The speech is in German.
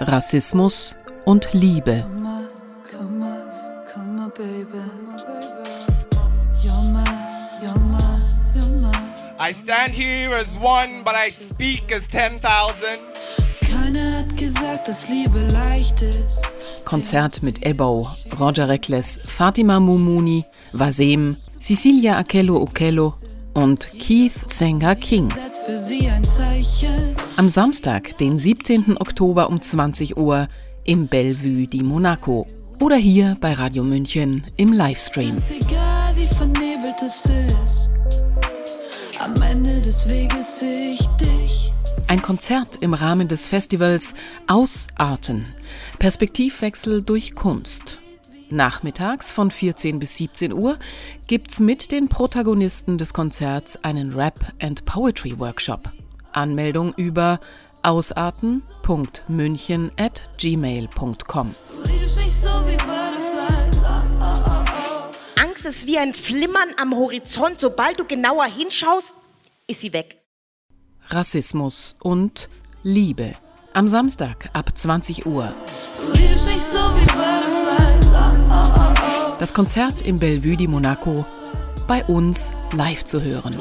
Rassismus und Liebe. I stand here as one, but I speak as 10,000. Keiner hat gesagt, dass Liebe leicht ist. Konzert mit Ebo, Roger Reckless, Fatima Mumuni, Wasem, Cecilia Akello Okello und Keith Zenga King. Für sie ein Zeichen. Am Samstag, den 17. Oktober um 20 Uhr im Bellevue di Monaco oder hier bei Radio München im Livestream. Ganz egal, wie vernebelt es ist. Am Ende des Weges sehe ich dich. Ein Konzert im Rahmen des Festivals Ausarten. Perspektivwechsel durch Kunst. Nachmittags von 14 bis 17 Uhr gibt's mit den Protagonisten des Konzerts einen Rap and Poetry Workshop. Anmeldung über ausarten.münchen at gmail.com. Du liebst mich so wie Butterflies. Oh. Angst ist wie ein Flimmern am Horizont. Sobald du genauer hinschaust, ist sie weg. Rassismus und Liebe. Am Samstag ab 20 Uhr. Das Konzert im Bellevue di Monaco bei uns live zu hören.